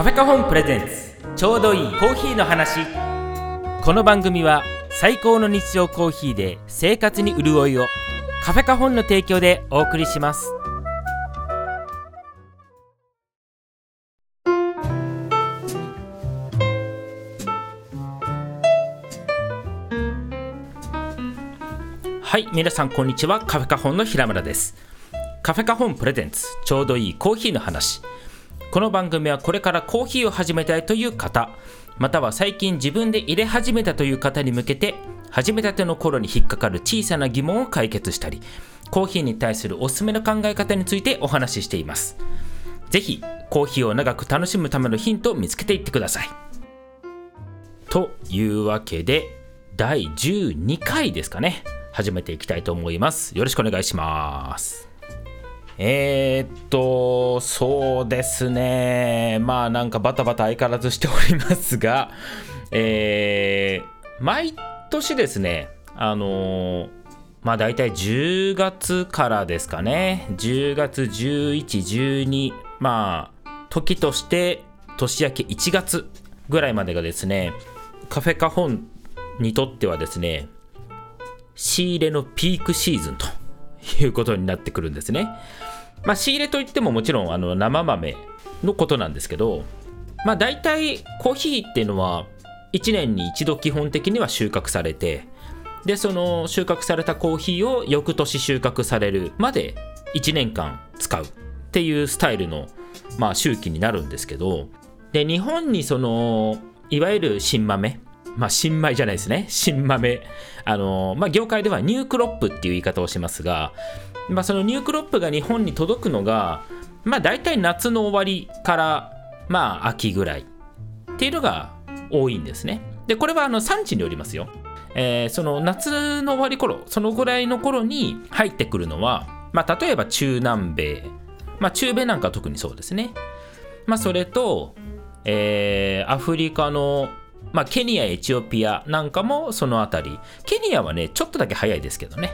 カフェカホンプレゼンツ。ちょうどいいコーヒーの話。この番組は最高の日常コーヒーで生活に潤いを。カフェカホンの提供でお送りします。はい皆さんこんにちは。カフェカホンの平村です。カフェカホンプレゼンツ。ちょうどいいコーヒーの話。この番組はこれからコーヒーを始めたいという方または最近自分で入れ始めたという方に向けて始めたての頃に引っかかる小さな疑問を解決したりコーヒーに対するおすすめの考え方についてお話ししています。ぜひコーヒーを長く楽しむためのヒントを見つけていってください。というわけで第12回ですかね。始めていきたいと思います。よろしくお願いします。えー、っと、そうですね。まあなんかバタバタ相変わらずしておりますが、えー、毎年ですね、あのー、まあ大体10月からですかね。10月11、12、まあ時として年明け1月ぐらいまでがですね、カフェカホンにとってはですね、仕入れのピークシーズンということになってくるんですね。まあ、仕入れといってももちろんあの生豆のことなんですけど、まあ、大体コーヒーっていうのは1年に一度基本的には収穫されてでその収穫されたコーヒーを翌年収穫されるまで1年間使うっていうスタイルの、まあ、周期になるんですけどで日本にそのいわゆる新豆まあ、新米じゃないですね。新豆。あの、まあ、業界ではニュークロップっていう言い方をしますが、まあ、そのニュークロップが日本に届くのが、まあ、大体夏の終わりから、まあ、秋ぐらいっていうのが多いんですね。で、これはあの産地によりますよ。えー、その夏の終わり頃、そのぐらいの頃に入ってくるのは、まあ、例えば中南米、まあ、中米なんか特にそうですね。まあ、それと、えー、アフリカのまあ、ケニア、エチオピアなんかもそのあたり。ケニアはね、ちょっとだけ早いですけどね。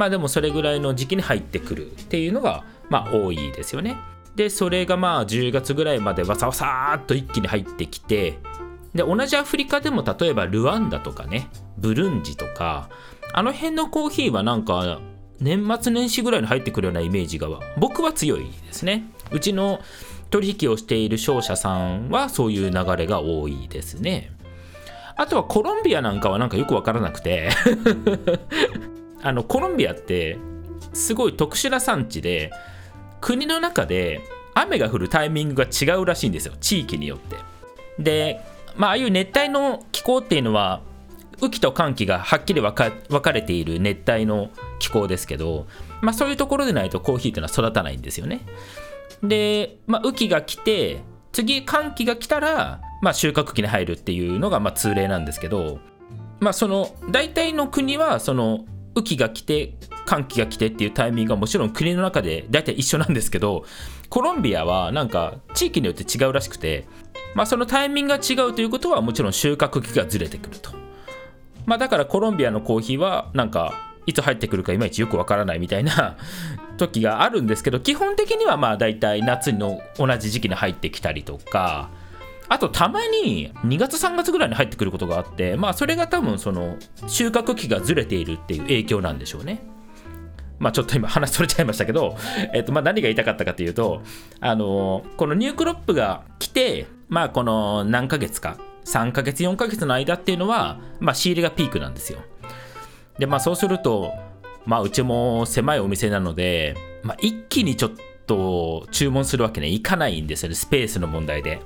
まあでもそれぐらいの時期に入ってくるっていうのが、まあ多いですよね。で、それがまあ10月ぐらいまでわさわさーっと一気に入ってきて、で、同じアフリカでも例えばルワンダとかね、ブルンジとか、あの辺のコーヒーはなんか年末年始ぐらいに入ってくるようなイメージが僕は強いですね。うちの取引をしている商社さんはそういう流れが多いですね。あとはコロンビアなんかはなんかよくわからなくてあのコロンビアってすごい特殊な産地で国の中で雨が降るタイミングが違うらしいんですよ地域によって。でまあああいう熱帯の気候っていうのは雨季と寒気がはっきり分かれている熱帯の気候ですけど、まあ、そういうところでないとコーヒーっていうのは育たないんですよね。で、まあ、雨季が来て次寒気が来たらまあ、収穫期に入るっていうのがまあ通例なんですけど、まあ、その大体の国はその雨季が来て寒気が来てっていうタイミングがもちろん国の中で大体一緒なんですけどコロンビアはなんか地域によって違うらしくて、まあ、そのタイミングが違うということはもちろん収穫期がずれてくると、まあ、だからコロンビアのコーヒーはなんかいつ入ってくるかいまいちよくわからないみたいな 時があるんですけど基本的にはまあ大体夏の同じ時期に入ってきたりとかあとたまに2月3月ぐらいに入ってくることがあってまあそれが多分その収穫期がずれているっていう影響なんでしょうね。まあちょっと今話それちゃいましたけど、えっとまあ何が言いたかったかというと、あのこのニュークロップが来て、まあこの何ヶ月か、3ヶ月4ヶ月の間っていうのは、まあ仕入れがピークなんですよ。でまあそうすると、まあうちも狭いお店なので、まあ一気にちょっと注文するわけにはいかないんですよね、スペースの問題で。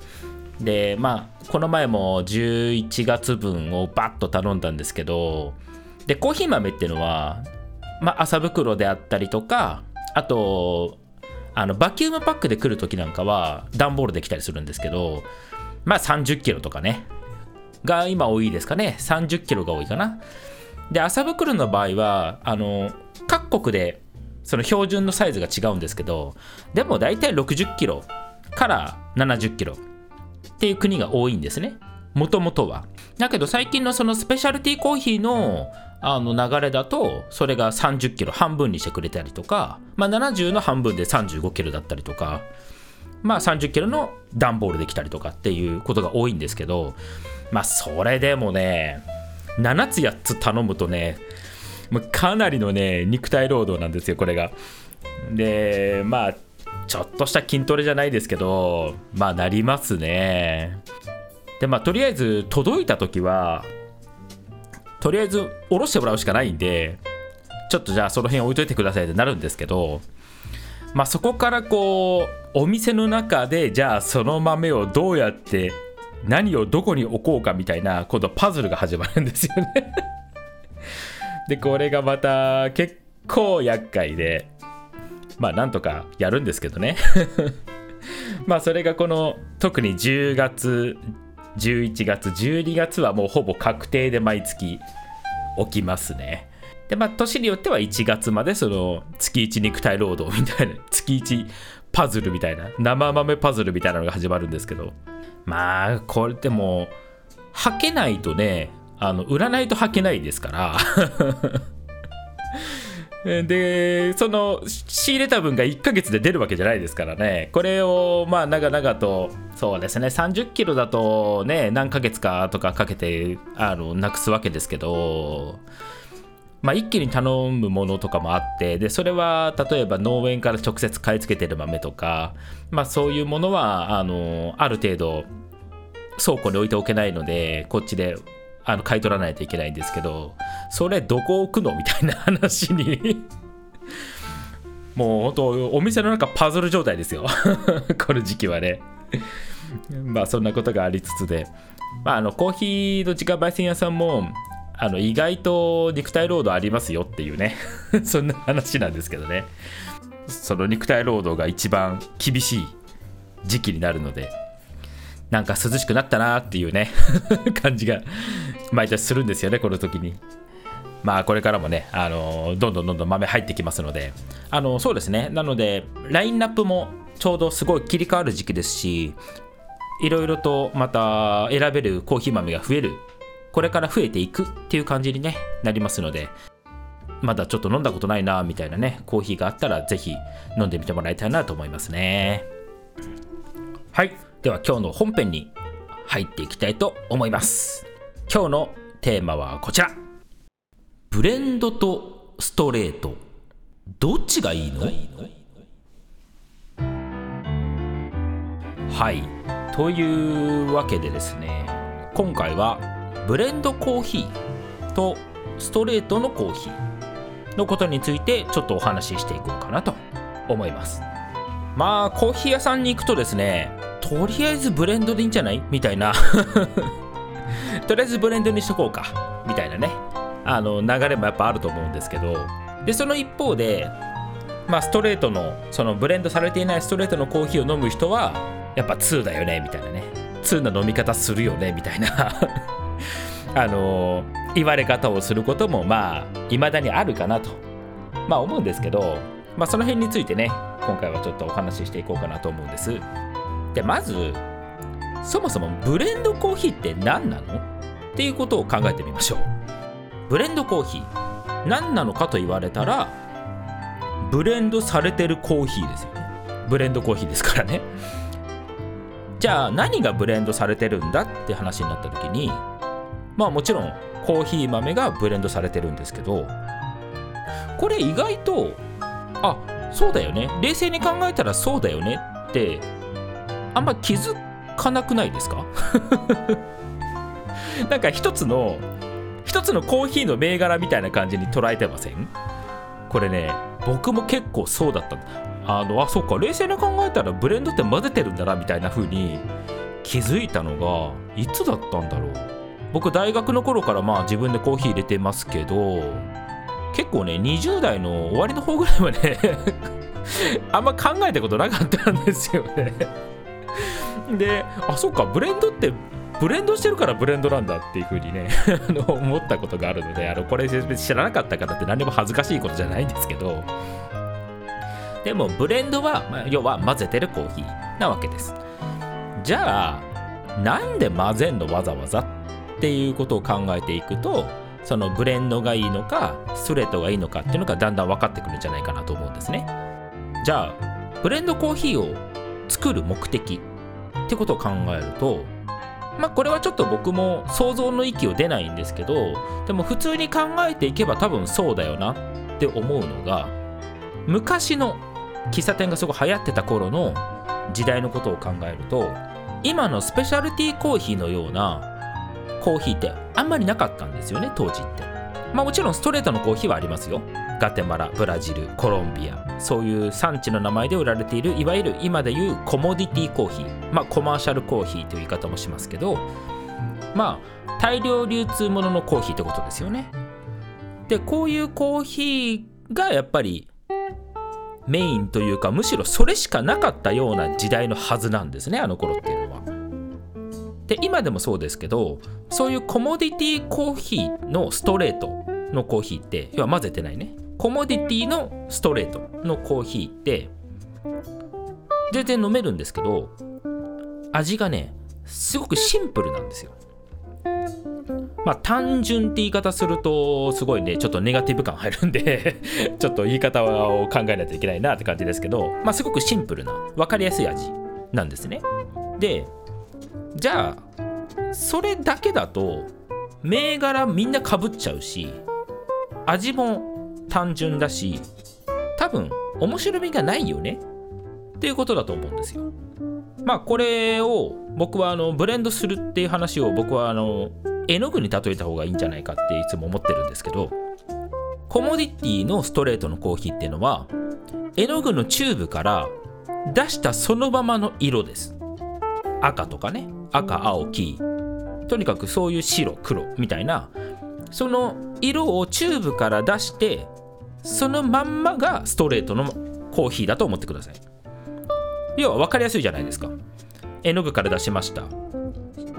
でまあこの前も11月分をバッと頼んだんですけどでコーヒー豆っていうのは、まあ、麻袋であったりとかあとあのバキュームパックで来る時なんかは段ボールで来たりするんですけどまあ30キロとかねが今多いですかね。30キロが多いかな。で麻袋の場合はあの各国でその標準のサイズが違うんですけどでも大体60キロから70キロっていう国が多いんですね。もともとは。だけど最近のそのスペシャルティーコーヒーのあの流れだとそれが30キロ半分にしてくれたりとか、まあ、70の半分で35キロだったりとかまあ30キロの段ボールできたりとかっていうことが多いんですけどまあそれでもね7つ8つ頼むとねかなりのね肉体労働なんですよこれがでまあちょっとした筋トレじゃないですけどまあなりますね。でまあとりあえず届いた時はとりあえず下ろしてもらうしかないんでちょっとじゃあその辺置いといてくださいってなるんですけどまあそこからこうお店の中でじゃあその豆をどうやって何をどこに置こうかみたいな今度パズルが始まるんですよね。でこれがまた結構厄介でまあなんとかやるんですけどね。まあそれがこの特に10月11月12月はもうほぼ確定で毎月起きますね。でまあ年によっては1月までその月1肉体労働みたいな 月1パズルみたいな生豆パズルみたいなのが始まるんですけど。まあこれでも履けないとねあの売らないと履けないですから。でその仕入れた分が1ヶ月で出るわけじゃないですからね。これをまあ長々とそうですね。30キロだとね何ヶ月かとかかけてあのなくすわけですけどまあ、一気に頼むものとかもあってでそれは例えば農園から直接買い付けてる豆とか、まあ、そういうものはあのある程度倉庫に置いておけないのでこっちであの買い取らないといけないんですけどそれどこ置くの？みたいな話に。もう本当お店の中パズル状態ですよ。この時期はね。まあそんなことがありつつで、まあ、あのコーヒーの自家焙煎屋さんもあの意外と肉体労働ありますよっていうね。そんな話なんですけどね。その肉体労働が一番厳しい時期になるのでなんか涼しくなったなっていうね 感じが毎年するんですよねこの時に。まあこれからもねあのどんどんどんどん豆入ってきますので。あのそうですね。なのでラインナップもちょうどすごい切り替わる時期ですしいろいろとまた選べるコーヒー豆が増えるこれから増えていくっていう感じに、ね、なりますのでまだちょっと飲んだことないなみたいなねコーヒーがあったらぜひ飲んでみてもらいたいなと思いますね。はい。では今日の本編に入っていきたいと思います。今日のテーマはこちら。ブレンドとストレート。どっちがいいの？はい。というわけでですね。今回はブレンドコーヒーとストレートのコーヒーのことについてちょっとお話ししていこうかなと思います。まあコーヒー屋さんに行くとですねとりあえずブレンドでいいんじゃない？みたいな。とりあえずブレンドにしとこうか。みたいなね。あの流れもやっぱあると思うんですけど。でその一方でまあストレートのそのブレンドされていないストレートのコーヒーを飲む人はやっぱ2だよねみたいなね。2な飲み方するよねみたいな。あの言われ方をすることもまあ未だにあるかなと。まあ思うんですけど、まあ、その辺についてね今回はちょっとお話ししていこうかなと思うんです。でまずそもそもブレンドコーヒーって何なの？っていうことを考えてみましょう。ブレンドコーヒー。何なのかと言われたらブレンドされてるコーヒーですよね。ブレンドコーヒーですからね。じゃあ何がブレンドされてるんだって話になった時にまあもちろんコーヒー豆がブレンドされてるんですけどこれ意外とあそうだよね。冷静に考えたらそうだよねってあんま気づかなくないですか？なんか一つの一つのコーヒーの銘柄みたいな感じに捉えてません？これね僕も結構そうだった。あのあそっか冷静に考えたらブレンドって混ぜてるんだなみたいな風に気づいたのがいつだったんだろう？僕大学の頃からまあ自分でコーヒー入れてますけど結構ね20代の終わりの方ぐらいはね あんま考えたことなかったんですよね。であそっかブレンドってブレンドしてるからブレンドなんだっていう風にね 思ったことがあるのであのこれ知らなかった方って何でも恥ずかしいことじゃないんですけどでもブレンドは、まあ、要は混ぜてるコーヒーなわけです。じゃあなんで混ぜんのわざわざっていうことを考えていくとそのブレンドがいいのかストレートがいいのかっていうのがだんだん分かってくるんじゃないかなと思うんですね。じゃあブレンドコーヒーを作る目的ってことを考えるとまあこれはちょっと僕も想像の域を出ないんですけどでも普通に考えていけば多分そうだよなって思うのが昔の喫茶店がすごい流行ってた頃の時代のことを考えると今のスペシャルティーコーヒーのようなコーヒーってあんまりなかったんですよね当時って。まあもちろんストレートのコーヒーはありますよ。ガテマラブラジルコロンビア。そういう産地の名前で売られているいわゆる今でいうコモディティコーヒー。まあコマーシャルコーヒーという言い方もしますけど。まあ大量流通もののコーヒーってことですよね。でこういうコーヒーがやっぱりメインというかむしろそれしかなかったような時代のはずなんですねあの頃っていうのは。で今でもそうですけどそういうコモディティコーヒーのストレートのコーヒーって要は混ぜてないね。コモディティのストレートのコーヒーって全然飲めるんですけど味がねすごくシンプルなんですよ。まあ単純って言い方するとすごいねちょっとネガティブ感入るんで ちょっと言い方を考えないといけないなって感じですけどまあすごくシンプルな分かりやすい味なんですね。でじゃあそれだけだと銘柄みんなかぶっちゃうし味も単純だし多分面白みがないよね。っていうことだと思うんですよ。まあこれを僕はあのブレンドするっていう話を僕はあの絵の具に例えた方がいいんじゃないかっていつも思ってるんですけどコモディティのストレートのコーヒーっていうのは絵の具のチューブから出したそのままの色です。赤とかね赤青黄。とにかくそういう白黒みたいな。その色をチューブから出してそのまんまがストレートのコーヒーだと思ってください。要は分かりやすいじゃないですか。絵の具から出しました。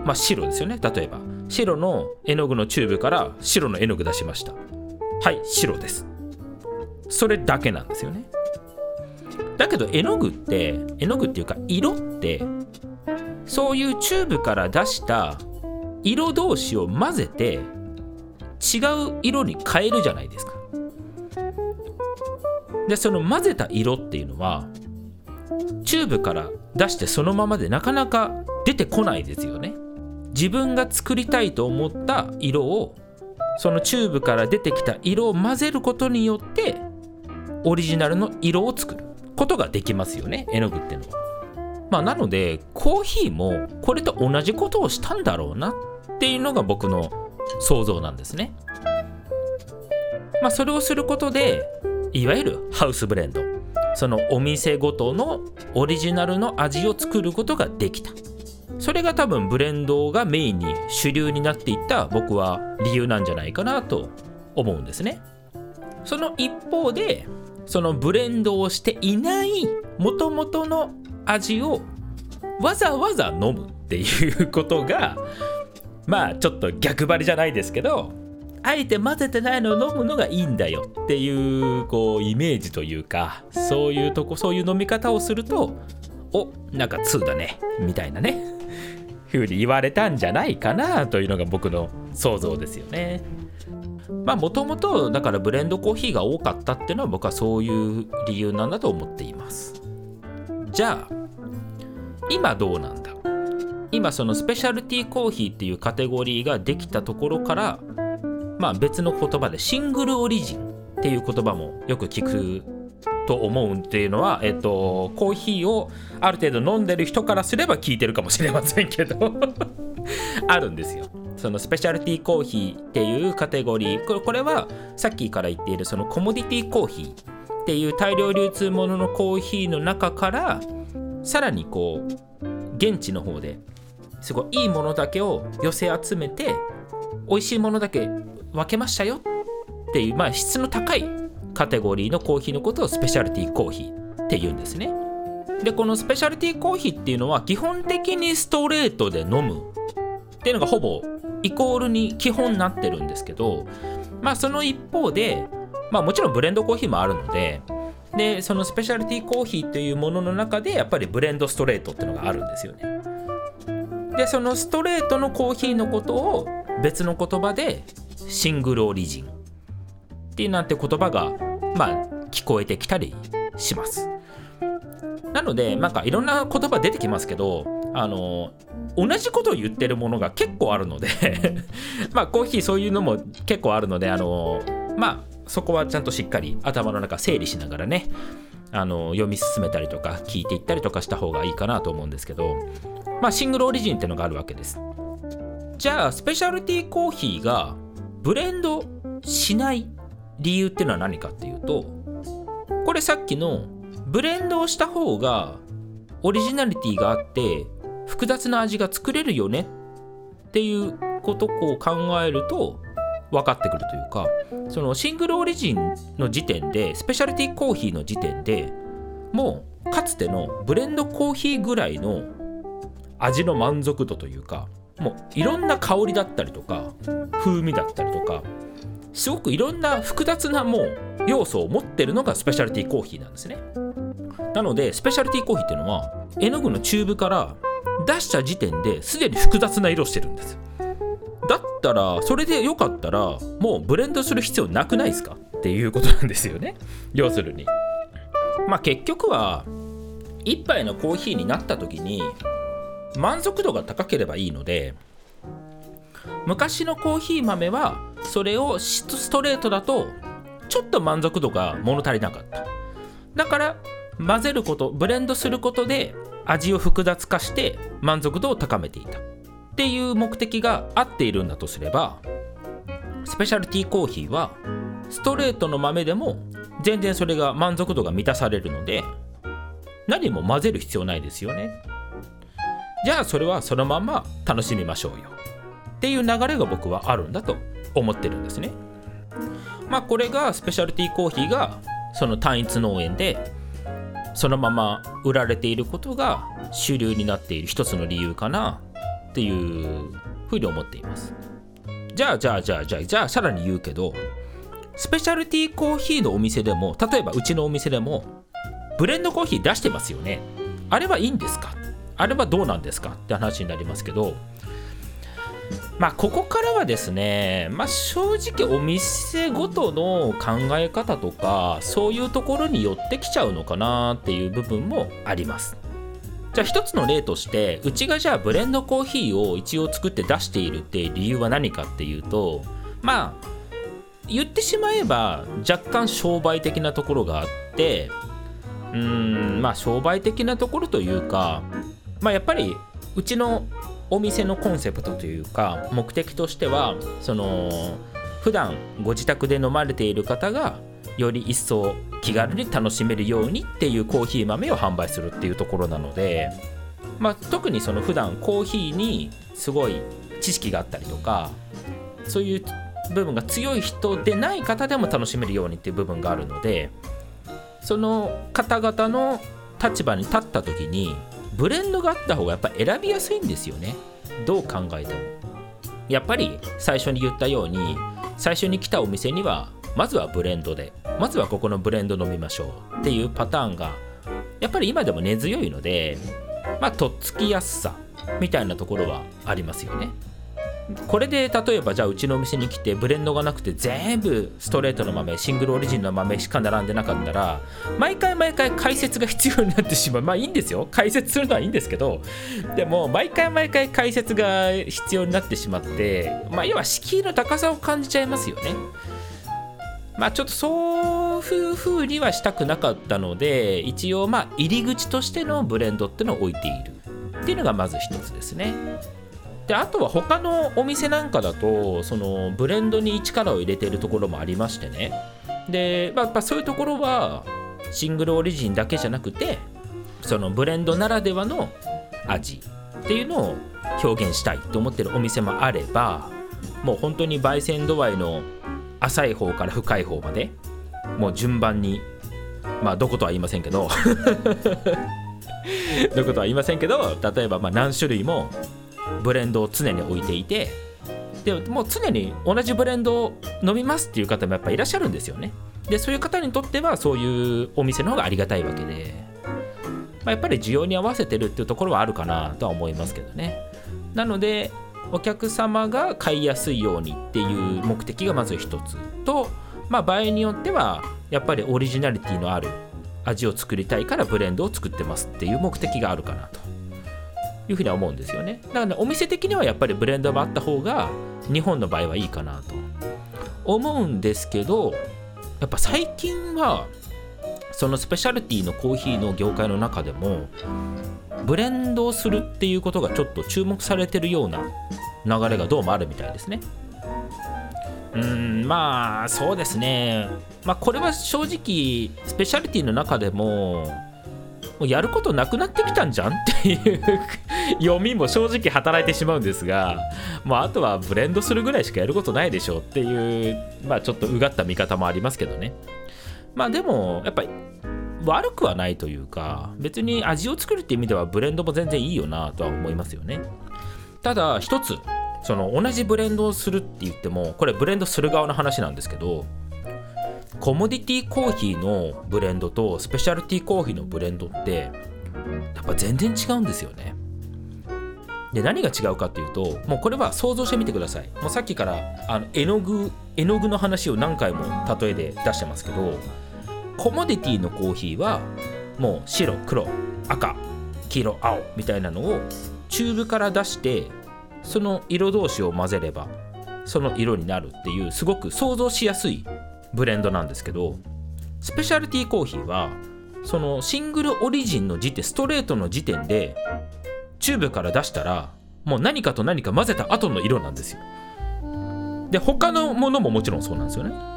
まあ白ですよね例えば。白の絵の具のチューブから白の絵の具出しました。はい白です。それだけなんですよね。だけど絵の具って絵の具っていうか色ってそういうチューブから出した色同士を混ぜて違う色に変えるじゃないですか。でその混ぜた色っていうのはチューブから出してそのままでなかなか出てこないですよね。自分が作りたいと思った色をそのチューブから出てきた色を混ぜることによってオリジナルの色を作ることができますよね。絵の具っていうのは。まあ、なのでコーヒーもこれと同じことをしたんだろうなっていうのが僕の想像なんですね。まあ、それをすることでいわゆるハウスブレンドそのお店ごとのオリジナルの味を作ることができたそれが多分ブレンドがメインに主流になっていった僕は理由なんじゃないかなと思うんですねその一方でそのブレンドをしていない元々の味をわざわざ飲むっていうことが まあちょっと逆張りじゃないですけどあえて混ぜてないのを飲むのがいいんだよっていうこうイメージというかそういうとこそういう飲み方をするとおなんか2だねみたいなね ふうに言われたんじゃないかなというのが僕の想像ですよね。まあもともとだからブレンドコーヒーが多かったっていうのは僕はそういう理由なんだと思っています。じゃあ今どうなんだ？今そのスペシャルティーコーヒーっていうカテゴリーができたところからまあ別の言葉でシングルオリジンっていう言葉もよく聞くと思うっていうのは、えっと、コーヒーをある程度飲んでる人からすれば聞いてるかもしれませんけど あるんですよ。そのスペシャルティーコーヒーっていうカテゴリーこれはさっきから言っているそのコモディティコーヒーっていう大量流通もののコーヒーの中からさらにこう現地の方ですごいいいものだけを寄せ集めて美味しいものだけ分けましたよっていう、まあ、質の高いカテゴリーのコーヒーのことをスペシャルティーコーヒーっていうんですね。でこのスペシャルティーコーヒーっていうのは基本的にストレートで飲むっていうのがほぼイコールに基本になってるんですけどまあその一方でまあもちろんブレンドコーヒーもあるのででそのスペシャルティーコーヒーというものの中でやっぱりブレンドストレートっていうのがあるんですよね。でそのストレートのコーヒーのことを別の言葉でシングルオリジンっていうなんて言葉がまあ聞こえてきたりします。なのでなんかいろんな言葉出てきますけどあの同じことを言ってるものが結構あるので まあコーヒーそういうのも結構あるのであのまあそこはちゃんとしっかり頭の中整理しながらねあの読み進めたりとか聞いていったりとかした方がいいかなと思うんですけどまあシングルオリジンってのがあるわけです。じゃあスペシャルティーコーヒーがブレンドしない理由っていうのは何かっていうとこれさっきのブレンドをした方がオリジナリティがあって複雑な味が作れるよねっていうことを考えると分かってくるというかそのシングルオリジンの時点でスペシャルティコーヒーの時点でもうかつてのブレンドコーヒーぐらいの味の満足度というかもういろんな香りだったりとか風味だったりとかすごくいろんな複雑なもう要素を持ってるのがスペシャルティコーヒーなんですね。なのでスペシャルティコーヒーっていうのは絵の具のチューブから出した時点ですでに複雑な色してるんです。だったらそれでよかったらもうブレンドする必要なくないですか？っていうことなんですよね。要するに。まあ結局は1杯のコーヒーになった時に満足度が高ければいいので昔のコーヒー豆はそれをストレートだとちょっと満足度が物足りなかった。だから混ぜることブレンドすることで味を複雑化して満足度を高めていた。っていう目的が合っているんだとすればスペシャルティーコーヒーはストレートの豆でも全然それが満足度が満たされるので何も混ぜる必要ないですよね。じゃあそれはそのまま楽しみましょうよ。っていう流れが僕はあるんだと思ってるんですね。まあこれがスペシャルティーコーヒーがその単一農園でそのまま売られていることが主流になっている一つの理由かな。っていうふうに思っています。じゃあじゃあじゃあじゃあじゃあさらに言うけどスペシャルティーコーヒーのお店でも例えばうちのお店でもブレンドコーヒー出してますよね。あれはいいんですか？あれはどうなんですか？って話になりますけどまあここからはですね、まあ、正直お店ごとの考え方とかそういうところに寄ってきちゃうのかなっていう部分もあります。じゃあ一つの例としてうちがじゃあブレンドコーヒーを一応作って出しているっていう理由は何かっていうとまあ言ってしまえば若干商売的なところがあってうーんまあ商売的なところというかまあやっぱりうちのお店のコンセプトというか目的としてはその普段ご自宅で飲まれている方がより一層気軽に楽しめるようにっていうコーヒー豆を販売するっていうところなので、まあ、特にその普段コーヒーにすごい知識があったりとかそういう部分が強い人でない方でも楽しめるようにっていう部分があるのでその方々の立場に立った時にブレンドがあった方がやっぱ選びやすいんですよね。どう考えても。やっぱり最初に言ったように最初に来たお店にはまずはブレンドでまずはここのブレンド飲みましょう。っていうパターンがやっぱり今でも根強いのでまあとっつきやすさみたいなところはありますよね。これで例えばじゃあうちのお店に来てブレンドがなくて全部ストレートの豆シングルオリジンの豆しか並んでなかったら毎回毎回解説が必要になってしまう。まあいいんですよ。解説するのはいいんですけどでも毎回毎回解説が必要になってしまってまあ要は敷居の高さを感じちゃいますよね。まあちょっとそういう風にはしたくなかったので一応まあ入り口としてのブレンドってのを置いているっていうのがまず一つですね。であとは他のお店なんかだとそのブレンドに力を入れているところもありましてね。で、まあ、やっぱそういうところはシングルオリジンだけじゃなくてそのブレンドならではの味っていうのを表現したいと思ってるお店もあればもう本当に焙煎度合いの浅い方から深い方までもう順番にまあどことは言いませんけど どことは言いませんけど例えばま何種類もブレンドを常に置いていてでもう常に同じブレンドを飲みますっていう方もやっぱいらっしゃるんですよね。でそういう方にとってはそういうお店の方がありがたいわけで、まあ、やっぱり需要に合わせてるっていうところはあるかなとは思いますけどね。なのでお客様が買いやすいようにっていう目的がまず一つと、まあ、場合によってはやっぱりオリジナリティのある味を作りたいからブレンドを作ってますっていう目的があるかなと。いうふうには思うんですよね。だから、ね、お店的にはやっぱりブレンドがあった方が日本の場合はいいかなと。思うんですけどやっぱ最近はそのスペシャルティのコーヒーの業界の中でもブレンドをするっていうことがちょっと注目されてるような流れがどうもあるみたいですね。うんまあそうですねまあこれは正直スペシャリティの中でももやることなくなってきたんじゃんっていう 読みも正直働いてしまうんですが、まあ、あとはブレンドするぐらいしかやることないでしょうっていう、まあ、ちょっとうがった見方もありますけどね。まあでもやっぱり悪くはないというか別に味を作るって意味ではブレンドも全然いいよなとは思いますよね。ただ一つその同じブレンドをするって言ってもこれブレンドする側の話なんですけどコモディティコーヒーのブレンドとスペシャルティコーヒーのブレンドってやっぱ全然違うんですよね。で何が違うかっていうともうこれは想像してみてください。もうさっきからあの絵の具絵の具の話を何回も例えで出してますけどコモディティのコーヒーはもう白黒赤黄色青みたいなのをチューブから出してその色同士を混ぜればその色になるっていうすごく想像しやすいブレンドなんですけどスペシャルティーコーヒーはそのシングルオリジンの時点ストレートの時点でチューブから出したらもう何かと何か混ぜた後の色なんですよ。で他のものももちろんそうなんですよね。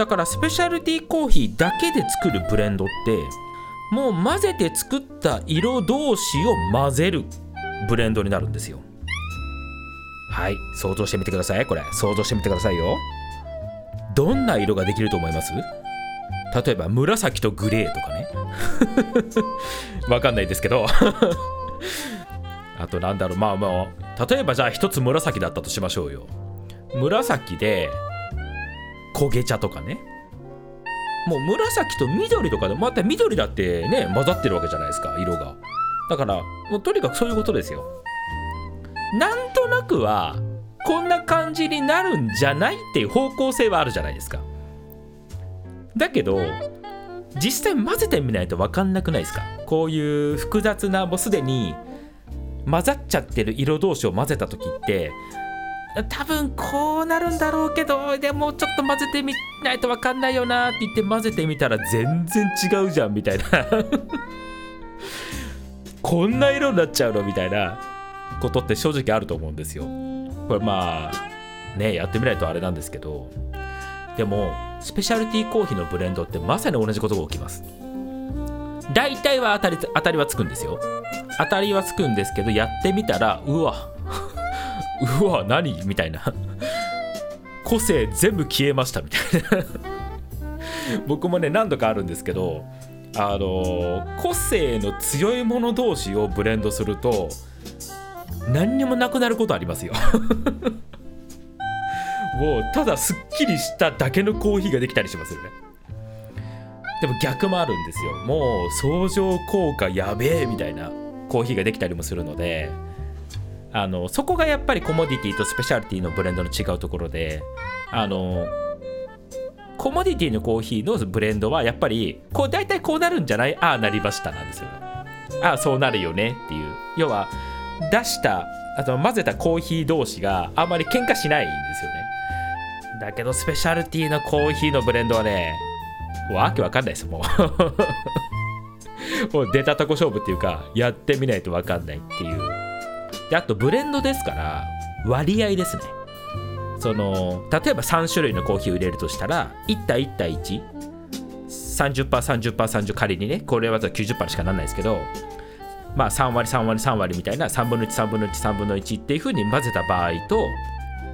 だからスペシャルティーコーヒーだけで作るブレンドってもう混ぜて作った色同士を混ぜるブレンドになるんですよ。はい想像してみてください。これ想像してみてくださいよ。どんな色ができると思います？例えば紫とグレーとかね。わかんないですけど。あとなんだろう。まあまあ例えばじゃあ一つ紫だったとしましょうよ。紫で焦げ茶とかね。もう紫と緑とかでまた緑だってね混ざってるわけじゃないですか色が。だからもうとにかくそういうことですよ。なんとなくはこんな感じになるんじゃないっていう方向性はあるじゃないですか。だけど実際混ぜてみないと分かんなくないですか。こういう複雑なもうすでに混ざっちゃってる色同士を混ぜた時って多分こうなるんだろうけどでもちょっと混ぜてみないと分かんないよなって言って混ぜてみたら全然違うじゃんみたいな。こんな色になっちゃうのみたいなことって正直あると思うんですよ。これまあねやってみないとあれなんですけど。でもスペシャルティーコーヒーのブレンドってまさに同じことが起きます。大体は当たり当たりはつくんですよ。当たりはつくんですけどやってみたらうわうわ何？みたいな。個性全部消えましたみたいな。僕もね何度かあるんですけどあの個性の強いもの同士をブレンドすると何にもなくなることありますよ。もうただすっきりしただけのコーヒーができたりしますよね。でも逆もあるんですよ。もう相乗効果やべえみたいなコーヒーができたりもするのであのそこがやっぱりコモディティとスペシャリティのブレンドの違うところであのコモディティのコーヒーのブレンドはやっぱりこう大体こうなるんじゃない？ああなりましたなんですよ。ああそうなるよねっていう。要は出したあと混ぜたコーヒー同士があんまり喧嘩しないんですよね。だけどスペシャルティのコーヒーのブレンドはねわけわかんないですもう。もう出たとこ勝負っていうかやってみないとわかんないっていう。であとブレンドですから割合ですね。その例えば3種類のコーヒーを入れるとしたら1対1対 130%30%30% 仮にねこれは90%しかならないですけどまあ3割3割3割みたいな3分の13分の13分の1っていう風に混ぜた場合と、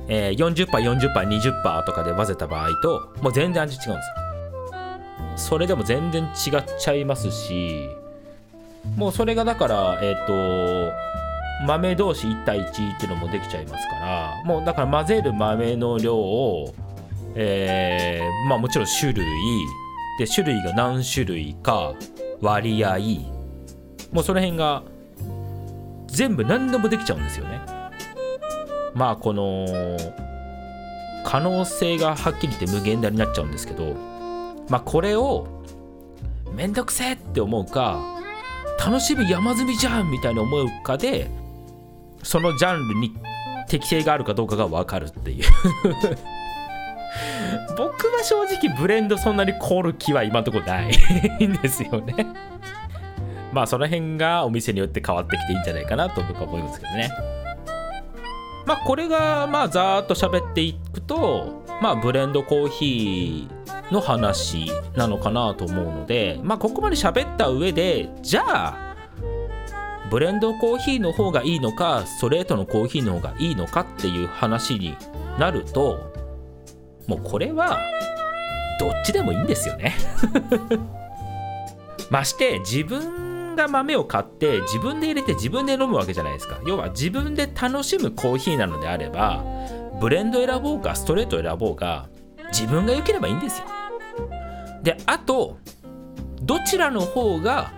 えー、40%40%20% とかで混ぜた場合ともう全然味違うんですよ。それでも全然違っちゃいますしもうそれがだからえっ、ー、と豆同士1対1っていうのもできちゃいますからもうだから混ぜる豆の量をえー、まあもちろん種類。で種類が何種類か割合。もうその辺が全部何でもできちゃうんですよね。まあこの可能性がはっきり言って無限大になっちゃうんですけどまあこれをめんどくせえって思うか楽しむ山積みじゃんみたいに思うかでそのジャンルに適性があるかどうかが分かるっていう。僕は正直ブレンドそんなに凍る気は今のところないんですよね。まあその辺がお店によって変わってきていいんじゃないかなと僕は思いますけどね。まあこれがまあざーっと喋っていくとまあブレンドコーヒーの話なのかなと思うのでまあここまで喋った上でじゃあブレンドコーヒーの方がいいのかストレートのコーヒーの方がいいのかっていう話になるともうこれはどっちでもいいんですよね。まして自分が豆を買って自分で入れて自分で飲むわけじゃないですか。要は自分で楽しむコーヒーなのであればブレンド選ぼうかストレート選ぼうか自分が良ければいいんですよ。であとどちらの方が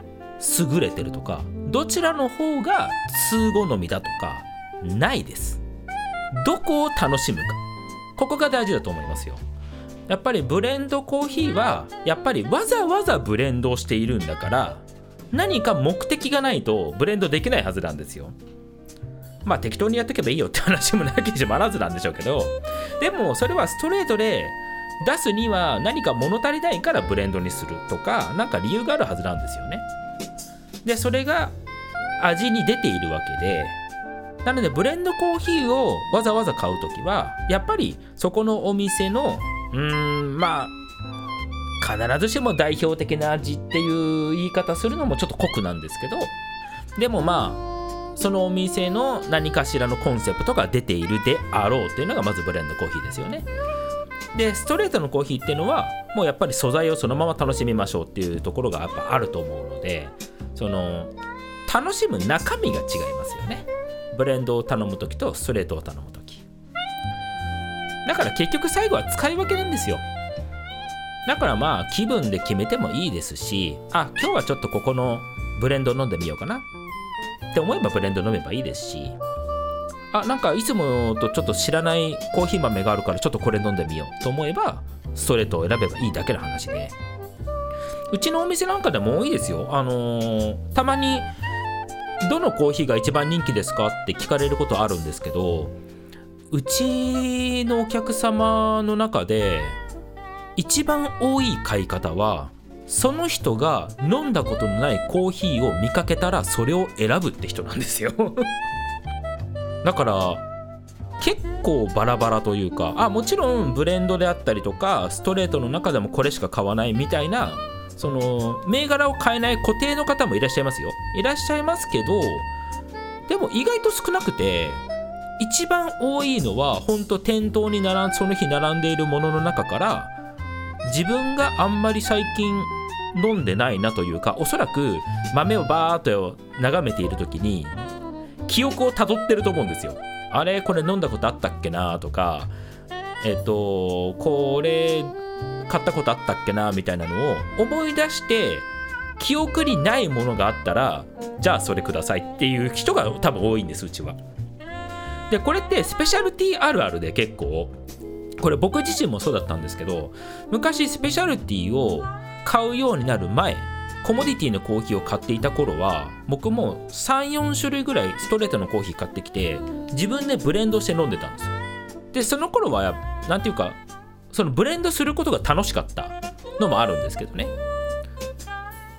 優れてるとかどちらの方が通好みだとかないです。どこを楽しむか。ここが大事だと思いますよ。やっぱりブレンドコーヒーはやっぱりわざわざブレンドをしているんだから何か目的がないとブレンドできないはずなんですよ。まあ適当にやっていけばいいよって話もなきにしもあらずなんでしょうけどでもそれはストレートで出すには何か物足りないからブレンドにするとか何か理由があるはずなんですよね。でそれが味に出ているわけでなのでブレンドコーヒーをわざわざ買う時はやっぱりそこのお店のうーんまあ必ずしも代表的な味っていう言い方するのもちょっと酷なんですけどでもまあそのお店の何かしらのコンセプトが出ているであろうっていうのがまずブレンドコーヒーですよね。でストレートのコーヒーっていうのはもうやっぱり素材をそのまま楽しみましょうっていうところがやっぱあると思うのでその楽しむ中身が違いますよね。ブレンドを頼む時とストレートを頼む時。だから結局最後は使い分けなんですよ。だからまあ気分で決めてもいいですしあ今日はちょっとここのブレンド飲んでみようかな。って思えばブレンド飲めばいいですし。あなんかいつもとちょっと知らないコーヒー豆があるからちょっとこれ飲んでみよう。と思えばストレートを選べばいいだけの話で。うちのお店なんかでも多いですよ。あのー、たまにどのコーヒーが一番人気ですかって聞かれることあるんですけどうちのお客様の中で一番多い買い方はその人が飲んだことのないコーヒーを見かけたらそれを選ぶって人なんですよ。だから結構バラバラというかあもちろんブレンドであったりとかストレートの中でもこれしか買わないみたいなその銘柄を変えない固定の方もいらっしゃいますよ。いらっしゃいますけどでも意外と少なくて一番多いのは本当店頭に並んその日並んでいるものの中から自分があんまり最近飲んでないなというかおそらく豆をバーっと眺めている時に記憶をたどってると思うんですよ。あれこれ飲んだことあったっけなとかえっとこれ買ったことあったっけなみたいなのを思い出して記憶にないものがあったらじゃあそれくださいっていう人が多分多いんですうちは。でこれってスペシャルティあるあるで結構これ僕自身もそうだったんですけど昔スペシャルティを買うようになる前コモディティのコーヒーを買っていた頃は僕も34種類ぐらいストレートのコーヒー買ってきて自分でブレンドして飲んでたんですよ。でその頃は何ていうかそのブレンドすることが楽しかったのもあるんですけどね。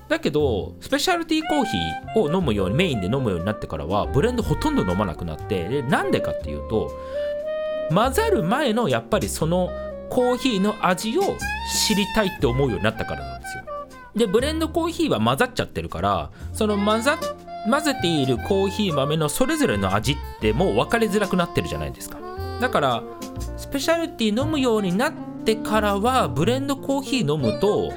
だけどスペシャルティーコーヒーを飲むようにメインで飲むようになってからはブレンドほとんど飲まなくなってでなんでかっていうと混ざる前のやっぱりそのコーヒーの味を知りたいって思うようになったからなんですよ。でブレンドコーヒーは混ざっちゃってるからその混ざ混ぜているコーヒー豆のそれぞれの味ってもう分かりづらくなってるじゃないですか。だからスペシャルティ飲むようになってからはブレンドコーヒー飲むと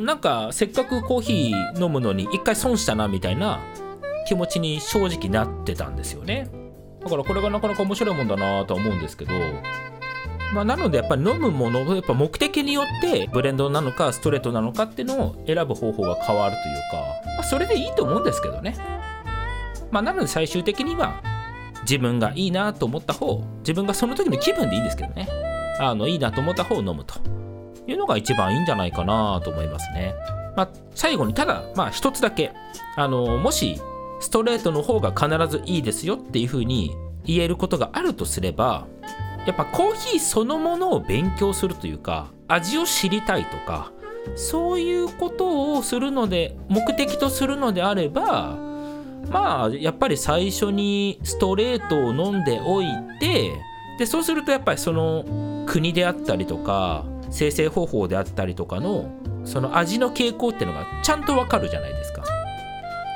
なんかせっかくコーヒー飲むのに一回損したなみたいな気持ちに正直なってたんですよね。だからこれがなかなか面白いもんだなとは思うんですけどまあ、なのでやっぱり飲むものやっぱ目的によってブレンドなのかストレートなのかっていうのを選ぶ方法が変わるというか、まあ、それでいいと思うんですけどね。まあなので最終的には自分がいいなと思った方自分がその時の気分でいいんですけどね。あのいいなと思った方を飲むというのが一番いいんじゃないかなと思いますね。まあ、最後にただまあ一つだけ。あのもしストレートの方が必ずいいですよっていうふうに言えることがあるとすればやっぱコーヒーそのものを勉強するというか味を知りたいとかそういうことをするので目的とするのであればまあやっぱり最初にストレートを飲んでおいてでそうするとやっぱりその国であったりとか生成方法であったりとかのその味の傾向っていうのがちゃんとわかるじゃないですか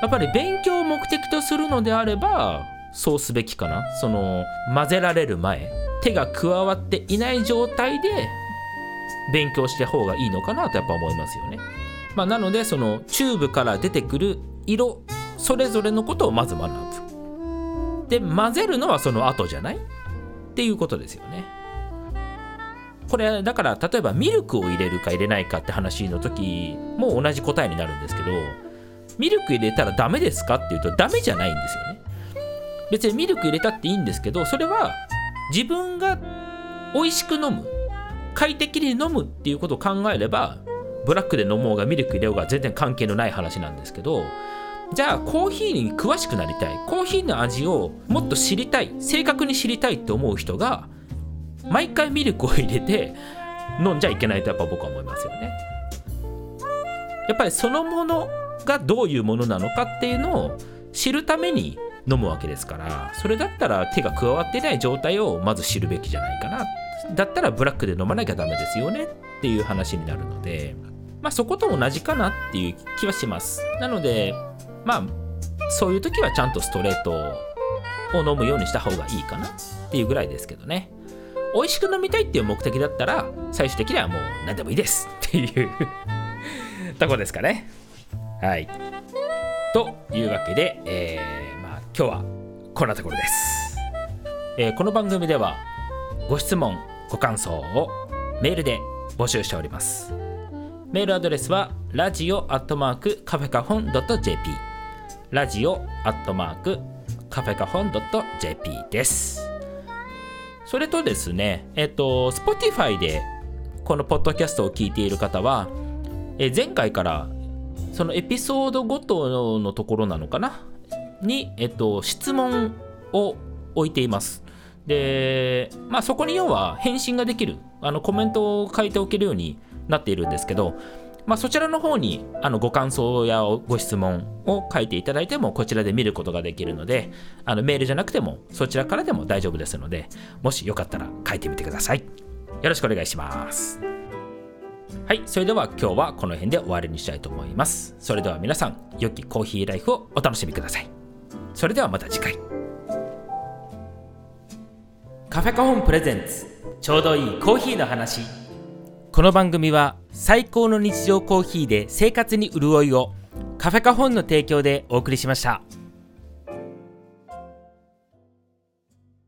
やっぱり勉強を目的とするのであればそうすべきかなその混ぜられる前手が加わっていない状態で勉強した方がいいのかなとやっぱ思いますよね。まあ、なのでそのチューブから出てくる色それぞれのことをまず学ぶ。で混ぜるのはその後じゃない？っていうことですよね。これだから例えばミルクを入れるか入れないかって話の時も同じ答えになるんですけどミルク入れたらダメですかっていうとダメじゃないんですよね。別にミルク入れたっていいんですけどそれは自分が美味しく飲む快適に飲むっていうことを考えればブラックで飲もうがミルク入れようが全然関係のない話なんですけどじゃあコーヒーに詳しくなりたいコーヒーの味をもっと知りたい正確に知りたいって思う人が毎回ミルクを入れて飲んじゃいけないとやっぱ僕は思いますよね。やっぱりそのものがどういうものなのかっていうのを知るために飲むわけですからそれだったら手が加わってない状態をまず知るべきじゃないかな。だったらブラックで飲まなきゃダメですよねっていう話になるのでまあそこと同じかなっていう気はします。なのでまあそういう時はちゃんとストレートを飲むようにした方がいいかなっていうぐらいですけどね。美味しく飲みたいっていう目的だったら最終的にはもう何でもいいです。っていうとこですかね。はい。というわけで、えー、まあ今日はこんなところです、えー、この番組ではご質問ご感想をメールで募集しております。メールアドレスはラジオアットマークカフェカホン .jp ラジオアットマークカフェカホン .jp です。それとですね、えっと、Spotify でこのポッドキャストを聞いている方は、え前回からそのエピソードごとのところなのかな？に、えっと、質問を置いています。で、まあそこに要は返信ができる、あのコメントを書いておけるようになっているんですけど、まあ、そちらの方にあのご感想やご質問を書いていただいてもこちらで見ることができるのであのメールじゃなくてもそちらからでも大丈夫ですのでもしよかったら書いてみてください。よろしくお願いします。はいそれでは今日はこの辺で終わりにしたいと思います。それでは皆さん良きコーヒーライフをお楽しみください。それではまた次回。カフェカホンプレゼンツちょうどいいコーヒーの話。この番組は最高の日常コーヒーで生活に潤いをカフェカホンの提供でお送りしました。